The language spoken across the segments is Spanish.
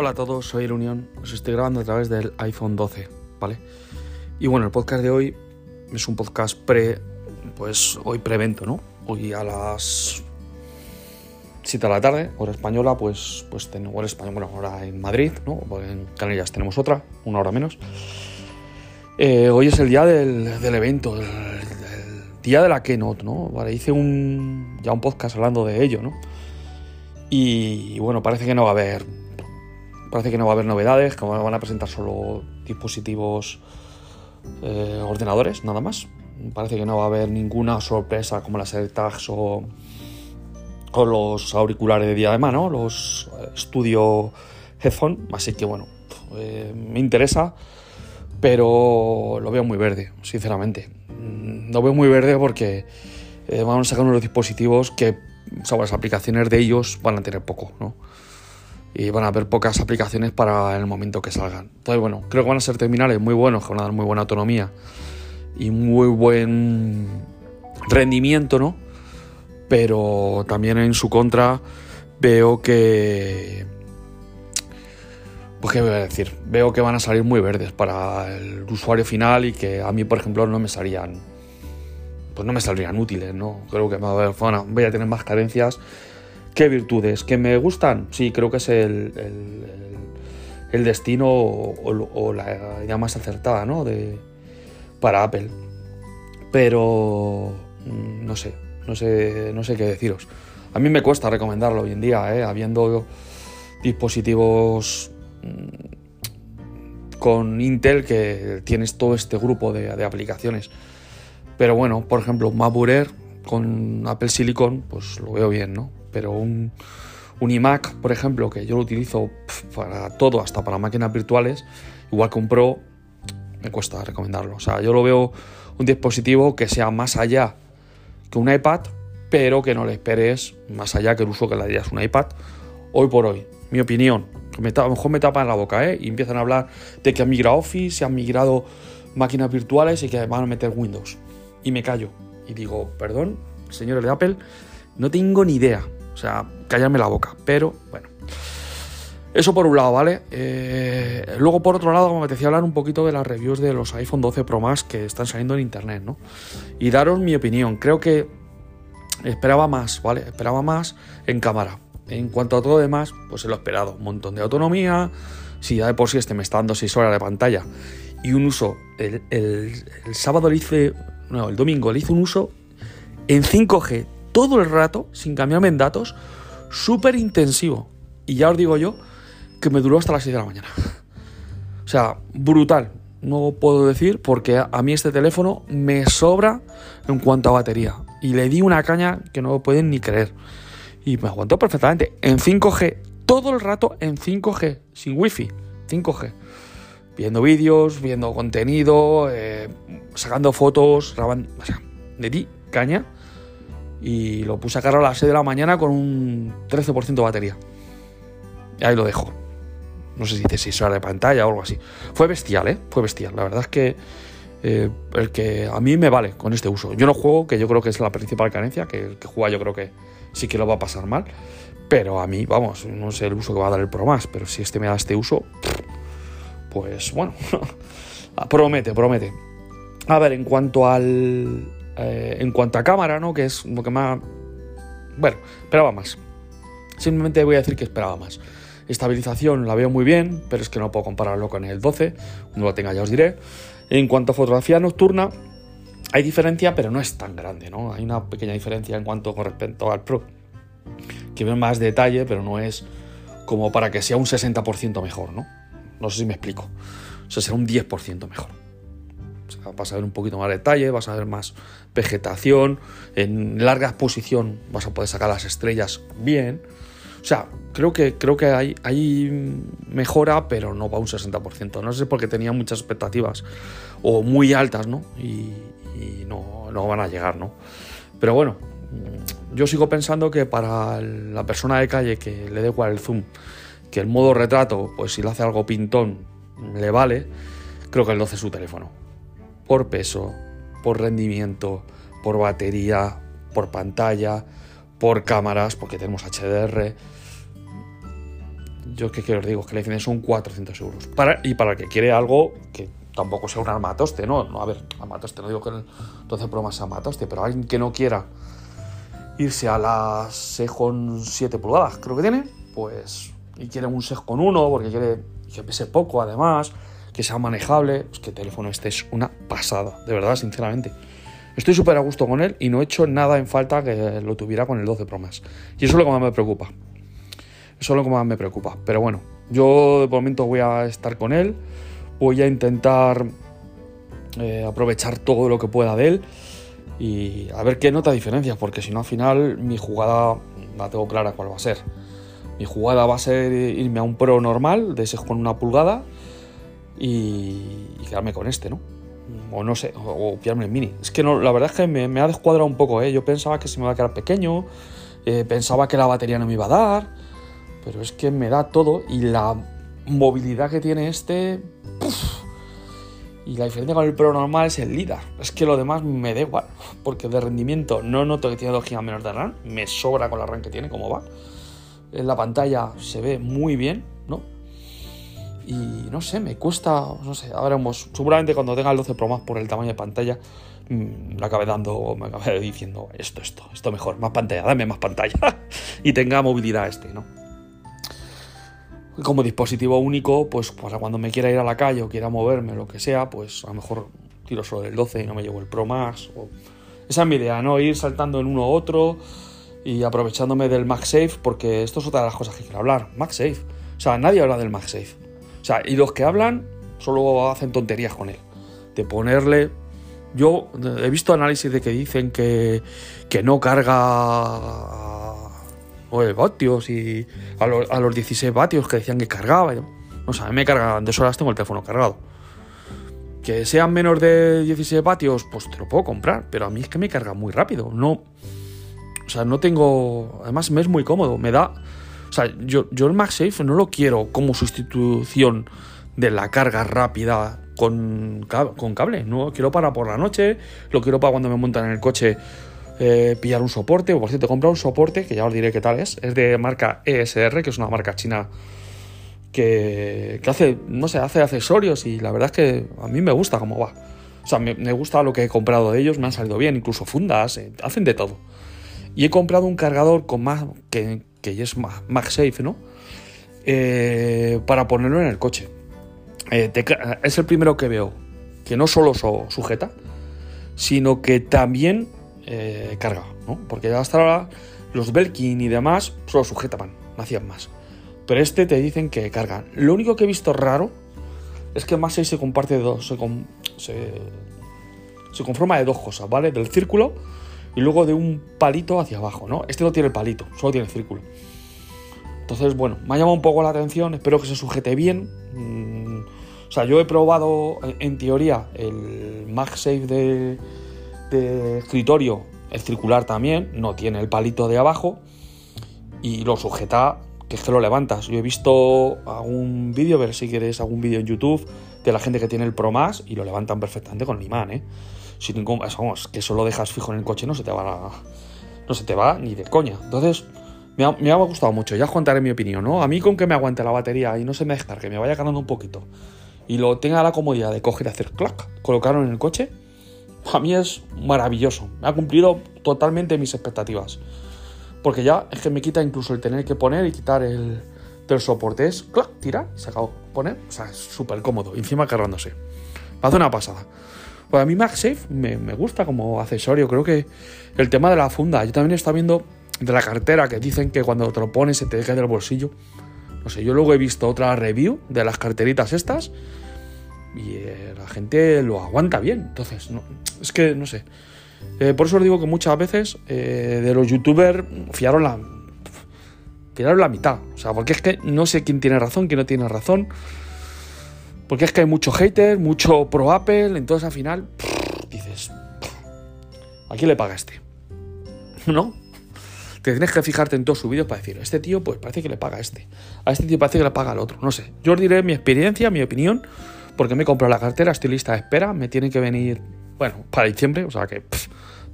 Hola a todos, soy el Unión. Os estoy grabando a través del iPhone 12, ¿vale? Y bueno, el podcast de hoy es un podcast pre, pues hoy prevento, ¿no? Hoy a las 7 de la tarde, hora española, pues, pues tengo hora española, bueno, ahora en Madrid, ¿no? Pues en Canarias tenemos otra, una hora menos. Eh, hoy es el día del, del evento, el, el, día de la keynote, ¿no? Vale, hice un, ya un podcast hablando de ello, ¿no? Y bueno, parece que no va a haber. Parece que no va a haber novedades, que van a presentar solo dispositivos eh, ordenadores, nada más. Parece que no va a haber ninguna sorpresa como las AirTags o, o los auriculares de diadema, ¿no? Los eh, Studio Headphone. Así que bueno, eh, me interesa, pero lo veo muy verde, sinceramente. Mm, Lo veo muy verde porque van a sacar unos dispositivos que o las aplicaciones de ellos van a tener poco, ¿no? Y van a haber pocas aplicaciones para el momento que salgan. Entonces, bueno, creo que van a ser terminales muy buenos, que van a dar muy buena autonomía y muy buen rendimiento, ¿no? Pero también en su contra veo que... Pues qué voy a decir, veo que van a salir muy verdes para el usuario final y que a mí, por ejemplo, no me salían pues no me saldrían útiles, ¿no? Creo que bueno, voy a tener más carencias que virtudes. ¿Que me gustan? Sí, creo que es el, el, destino o, la idea más acertada, ¿no? De, para Apple. Pero no sé, no sé, no sé qué deciros. A mí me cuesta recomendarlo hoy en día, ¿eh? habiendo dispositivos con Intel que tienes todo este grupo de, aplicaciones. Pero bueno, por ejemplo, Air con Apple Silicon, pues lo veo bien, ¿no? Pero un, un iMac, por ejemplo, que yo lo utilizo para todo, hasta para máquinas virtuales, igual que un Pro, me cuesta recomendarlo. O sea, yo lo veo un dispositivo que sea más allá que un iPad, pero que no le esperes más allá que el uso que le darías un iPad hoy por hoy. Mi opinión, a lo mejor me tapan la boca, ¿eh? Y empiezan a hablar de que han migrado Office, se han migrado máquinas virtuales y que van a meter Windows y me callo. Y digo, perdón, señores de Apple, no tengo ni idea. Sea, callarme la boca. Pero bueno. Eso por un lado, ¿vale? Eh, luego por otro lado me apetecía hablar un poquito de las reviews de los iPhone 12 Pro Max que están saliendo en internet, ¿no? Y daros mi opinión. Creo que esperaba más, ¿vale? Esperaba más en cámara. En cuanto a todo lo demás, pues se lo esperado. Un montón de autonomía. Si ya de por sí este me está dando 6 horas de pantalla y un uso. El, el, el sábado le hice no, el domingo le hice un uso en 5G todo el rato, sin cambiarme en datos, súper intensivo. Y ya os digo yo que me duró hasta las 6 de la mañana. O sea, brutal. No puedo decir porque a mí este teléfono me sobra en cuanto a batería. Y le di una caña que no pueden ni creer. Y me aguantó perfectamente. En 5G, todo el rato en 5G, sin wifi. 5G viendo vídeos, viendo contenido, eh, sacando fotos, grabando. O sea, di caña y lo puse a cargar a las 6 de la mañana con un 13% de batería. Y ahí lo dejo. No sé si dice 6 horas de pantalla o algo así. Fue bestial, ¿eh? Fue bestial. La verdad es que eh, el que a mí me vale con este uso. Yo no juego, que yo creo que es la principal carencia, que el que juega yo creo que sí que lo va a pasar mal. Pero a mí, vamos, no sé el uso que va a dar el Pro más, pero si este me da este uso, pues bueno, promete, promete. A ver, en cuanto al. Eh, en cuanto a cámara, ¿no? Que es lo que más. Bueno, esperaba más. Simplemente voy a decir que esperaba más. Estabilización la veo muy bien, pero es que no puedo compararlo con el 12. No lo tenga, ya os diré. En cuanto a fotografía nocturna, hay diferencia, pero no es tan grande, ¿no? Hay una pequeña diferencia en cuanto con respecto al Pro. Que ve más detalle, pero no es como para que sea un 60% mejor, ¿no? No sé si me explico. O sea, será un 10% mejor. O sea, vas a ver un poquito más detalle, vas a ver más vegetación, en larga exposición vas a poder sacar las estrellas bien. O sea, creo que, creo que hay, mejora, pero no va a un 60%. No sé por qué tenía muchas expectativas o muy altas, ¿no? Y, no, no van a llegar, ¿no? Pero bueno, yo sigo pensando que para la persona de calle que le dé igual el zoom que el modo retrato, pues si lo hace algo pintón, le vale, creo que el 12 es su teléfono. Por peso, por rendimiento, por batería, por pantalla, por cámaras, porque tenemos HDR. yo quiero os digo, que la diferencia son 400 euros. Para, y para el que quiere algo que tampoco sea un armatoste, ¿no? no a ver, armatoste, no digo que el 12 Pro más armatoste, pero alguien que no quiera irse a las 6 con 7 pulgadas, creo que tiene, pues, y quiere un 6 con 1, porque quiere que pese poco además, que sea manejable, pues que el teléfono este es una pasada, de verdad, sinceramente. Estoy súper a gusto con él y no he hecho nada en falta que lo tuviera con el 12 Pro Max. Y eso es lo que más me preocupa. Eso es lo que más me preocupa. Pero bueno, yo de momento voy a estar con él. Voy a intentar eh, aprovechar todo lo que pueda de él y a ver qué nota diferencia, porque si no al final mi jugada la tengo clara cuál va a ser. Mi jugada va a ser irme a un Pro normal, de ese con una pulgada, y, quedarme con este, ¿no? O no sé, o, pillarme el mini. Es que la verdad es que me, ha descuadrado un poco, ¿eh? Yo pensaba que se me iba a quedar pequeño, eh, pensaba que la batería no me iba a dar, pero es que me da todo y la movilidad que tiene este... Y la diferencia con el Pro normal es el LIDAR. Es que lo demás me da igual. Porque de rendimiento no noto que tiene 2 GB menos de RAM. Me sobra con la RAM que tiene, como va. En la pantalla se ve muy bien, ¿no? Y no sé, me cuesta, no sé, ahora. Seguramente cuando tenga el 12 Pro más por el tamaño de pantalla, me mm, acabe dando, me acabe diciendo esto, esto, esto mejor, más pantalla, dame más pantalla. y tenga movilidad este, ¿no? como dispositivo único, pues cuando me quiera ir a la calle o quiera moverme, lo que sea, pues a lo mejor tiro solo del 12 y no me llevo el Pro Max. Esa es mi idea, ¿no? Ir saltando en uno u otro y aprovechándome del MagSafe, porque esto es otra de las cosas que quiero hablar. MagSafe. O sea, nadie habla del MagSafe. O sea, y los que hablan solo hacen tonterías con él. De ponerle. Yo he visto análisis de que dicen que, que no carga o el vatios y a, los 16 vatios que decían que cargaba. No sé, a mí me cargan de horas tengo el teléfono cargado. Que sean menos de 16 vatios, pues te lo puedo comprar, pero a mí es que me carga muy rápido. No, o sea, no tengo. Además, me es muy cómodo, me da. O sea, yo, yo el MagSafe no lo quiero como sustitución de la carga rápida con, con cable. No quiero para por la noche, lo quiero para cuando me montan en el coche eh, pillar un soporte, o por cierto, he comprado un soporte, que ya os diré qué tal es, es de marca ESR, que es una marca china que, hace, no sé, hace accesorios y la verdad es que a mí me gusta cómo va. O sea, me, gusta lo que he comprado de ellos, me han salido bien, incluso fundas, eh, hacen de todo. Y he comprado un cargador con más, que, que es MagSafe, ¿no? Eh, para ponerlo en el coche. es el primero que veo que no solo sujeta, sino que también eh, carga, ¿no? Porque hasta ahora los Belkin y demás solo sujetaban, no hacían más. Pero este te dicen que cargan. Lo único que he visto raro es que más 6 se comparte de dos, se, se, conforma de dos cosas, ¿vale? Del círculo y luego de un palito hacia abajo, ¿no? Este no tiene el palito, solo tiene el círculo. Entonces, bueno, me ha llamado un poco la atención, espero que se sujete bien. Mm, o sea, yo he probado en teoría el MagSafe de, de escritorio, el circular también, no tiene el palito de abajo y lo sujeta, que es que lo levantas. Yo he visto algún vídeo, ver si quieres algún vídeo en YouTube de la gente que tiene el Pro Max y lo levantan perfectamente con el imán, ¿eh? Sin ningún, vamos, que eso lo dejas fijo en el coche no se te va no se te va ni de coña. Entonces, me ha, me ha, gustado mucho, ya os mi opinión, ¿no? A mí con que me aguante la batería y no se me descargue, me vaya ganando un poquito y lo tenga la comodidad de coger y hacer clac, colocarlo en el coche, a mí es maravilloso. Me ha cumplido totalmente mis expectativas. Porque ya es que me quita incluso el tener que poner y quitar el del soporte. Es, clac, tirar se acabó. Poner, o sea, es súper cómodo. Encima cargándose. Me hace una pasada. Pues a mí MagSafe me, gusta como accesorio. Creo que el tema de la funda. Yo también he estado viendo de la cartera que dicen que cuando te lo pones se te deja del bolsillo. No sé, yo luego he visto otra review de las carteritas estas y eh, la gente lo aguanta bien. Entonces, es que no sé. Eh, por eso os digo que muchas veces eh, de los youtubers fiaron la, fiaron la mitad. O sea, porque es que no sé quién tiene razón, quién no tiene razón. Porque es que hay mucho hater, mucho pro Apple. Entonces al final dices, ¿a quién le paga este? ¿No? Te tienes que fijarte en todos sus vídeos para decir, este tío pues parece que le paga este. A este tío parece que le paga al otro. No sé. Yo os diré mi experiencia, mi opinión porque me he comprado la cartera, estoy lista de espera, me tiene que venir, bueno, para diciembre, o sea que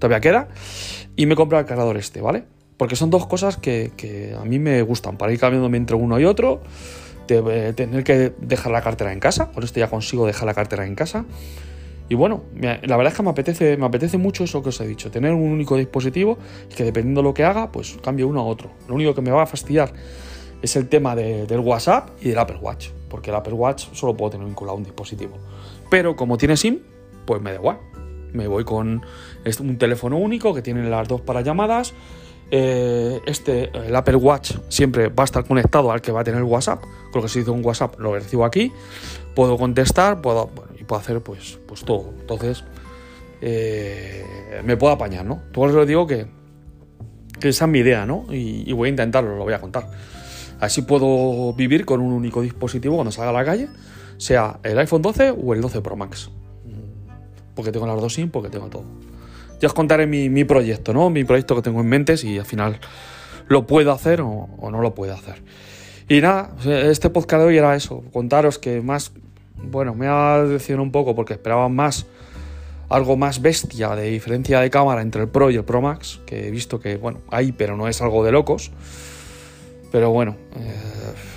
todavía queda, y me he comprado el cargador este, ¿vale? Porque son dos cosas que, a mí me gustan, para ir cambiándome entre uno y otro, de, tener que dejar la cartera en casa, con esto ya consigo dejar la cartera en casa. Y bueno, la verdad es que me apetece, me apetece mucho eso que os he dicho, tener un único dispositivo que dependiendo de lo que haga, pues cambie uno a otro. Lo único que me va a fastidiar es el tema del WhatsApp y del Apple Watch, porque el Apple Watch solo puedo tener vinculado un dispositivo. Pero como tiene SIM, pues me da igual. Me voy con un teléfono único que tiene las dos para llamadas. Eh, este, el Apple Watch siempre va a estar conectado al que va a tener WhatsApp. Lo que se dice un WhatsApp lo recibo aquí. Puedo contestar, puedo, y puedo hacer pues, pues todo. Entonces, eh, me puedo apañar, ¿no? Todo os digo que, que esa es mi idea, ¿no? Y, y voy a intentarlo, lo voy a contar. Así puedo vivir con un único dispositivo cuando salga a la calle, sea el iPhone 12 o el 12 Pro Max porque tengo las dos SIM, porque tengo todo. Ya os contaré mi, proyecto, ¿no? Mi proyecto que tengo en mente, si al final lo puedo hacer o, no lo puedo hacer. Y nada, este podcast de hoy era eso, contaros que más, bueno, me ha decepcionado un poco porque esperaba más, algo más bestia de diferencia de cámara entre el Pro y el Pro Max, que he visto que, bueno, hay, pero no es algo de locos. Pero bueno, eh,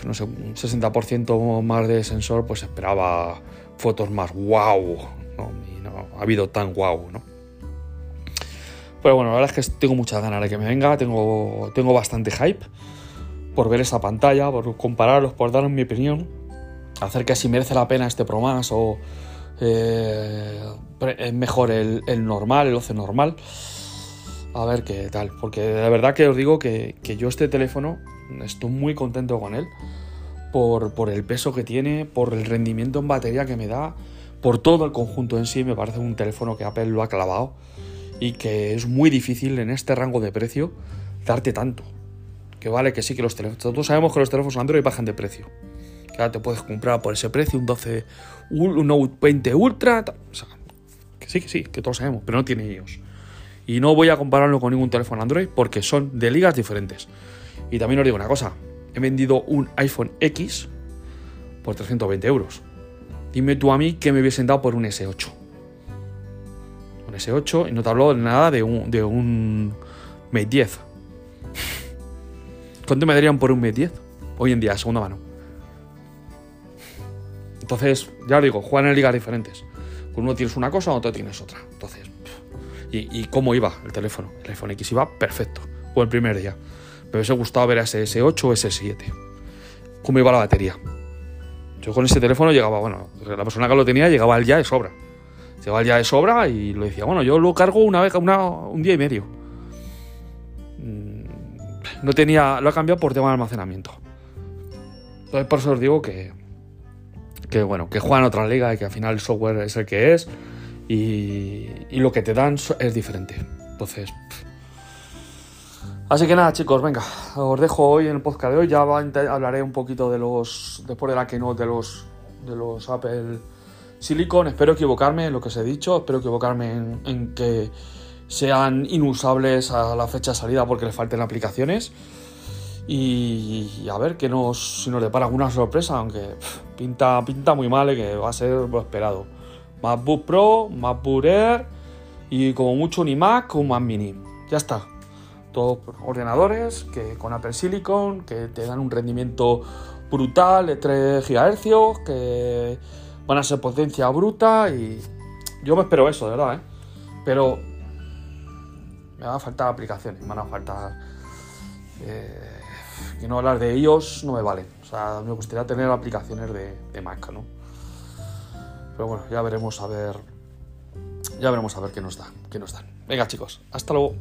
no sé, un 60% más de sensor, pues esperaba fotos más wow, ha habido tan guau, ¿no? Pero bueno, la verdad es que tengo muchas ganas de que me venga, tengo, tengo bastante hype por ver esa pantalla, por compararlos, por dar mi opinión acerca de si merece la pena este Pro Max o eh, es mejor el, normal, el 11 normal. A ver qué tal, porque de verdad que os digo que, yo este teléfono estoy muy contento con él por, por el peso que tiene, por el rendimiento en batería que me da por todo el conjunto en sí, me parece un teléfono que Apple lo ha clavado y que es muy difícil en este rango de precio darte tanto. Que vale que sí que los teléfonos, todos sabemos que los teléfonos Android bajan de precio. Que ahora te puedes comprar por ese precio un 12, un Note 20 Ultra, o sea, que sí, que sí, que todos sabemos, pero no tiene ellos. Y no voy a compararlo con ningún teléfono Android porque son de ligas diferentes. Y también os digo una cosa, he vendido un iPhone X por 320 euros. Dime tú a mí que me hubiesen dado por un S8. Un S8 y no te hablo nada de un, de un Mate 10. ¿Cuánto me darían por un Mate 10? Hoy en día, segunda mano. Entonces, ya os digo, juegan en ligas diferentes. Con uno tienes una cosa, otro tienes otra. Entonces, y, cómo iba el teléfono? El iPhone X iba perfecto. O el primer día. Me hubiese gustado ver a ese S8 o S7. ¿Cómo iba la batería? Yo con ese teléfono llegaba, bueno, la persona que lo tenía llegaba al ya de sobra. Llegaba al ya de sobra y lo decía, bueno, yo lo cargo una vez, un día y medio. Mm, no tenía, lo he cambiado por tema de almacenamiento. Entonces por eso os digo que, que bueno, que juegan otra liga y que al final el software es el que es y, y lo que te dan es diferente. Entonces, Así que nada, chicos, venga, os dejo hoy en el podcast de hoy. Ya hablaré un poquito de los. Después de la keynote de los, de los Apple Silicon. Espero equivocarme en lo que os he dicho. Espero equivocarme en, que sean inusables a la fecha de salida porque les falten aplicaciones. Y, a ver que nos, si nos depara alguna sorpresa, aunque pinta, pinta muy mal y que va a ser lo esperado. MacBook Pro, MacBook Air y como mucho un iMac o un Mac Mini. Ya está todos ordenadores que con Apple Silicon que te dan un rendimiento brutal de 3 GHz, que van a ser potencia bruta y yo me espero eso, de verdad, ¿eh? Pero me van a faltar aplicaciones, me van a faltar... Eh, que no hablar de ellos no me vale. O sea, me gustaría tener aplicaciones de, de Mac, ¿no? Pero bueno, ya veremos a ver... Ya veremos a ver qué nos dan, qué nos dan. Venga chicos, hasta luego.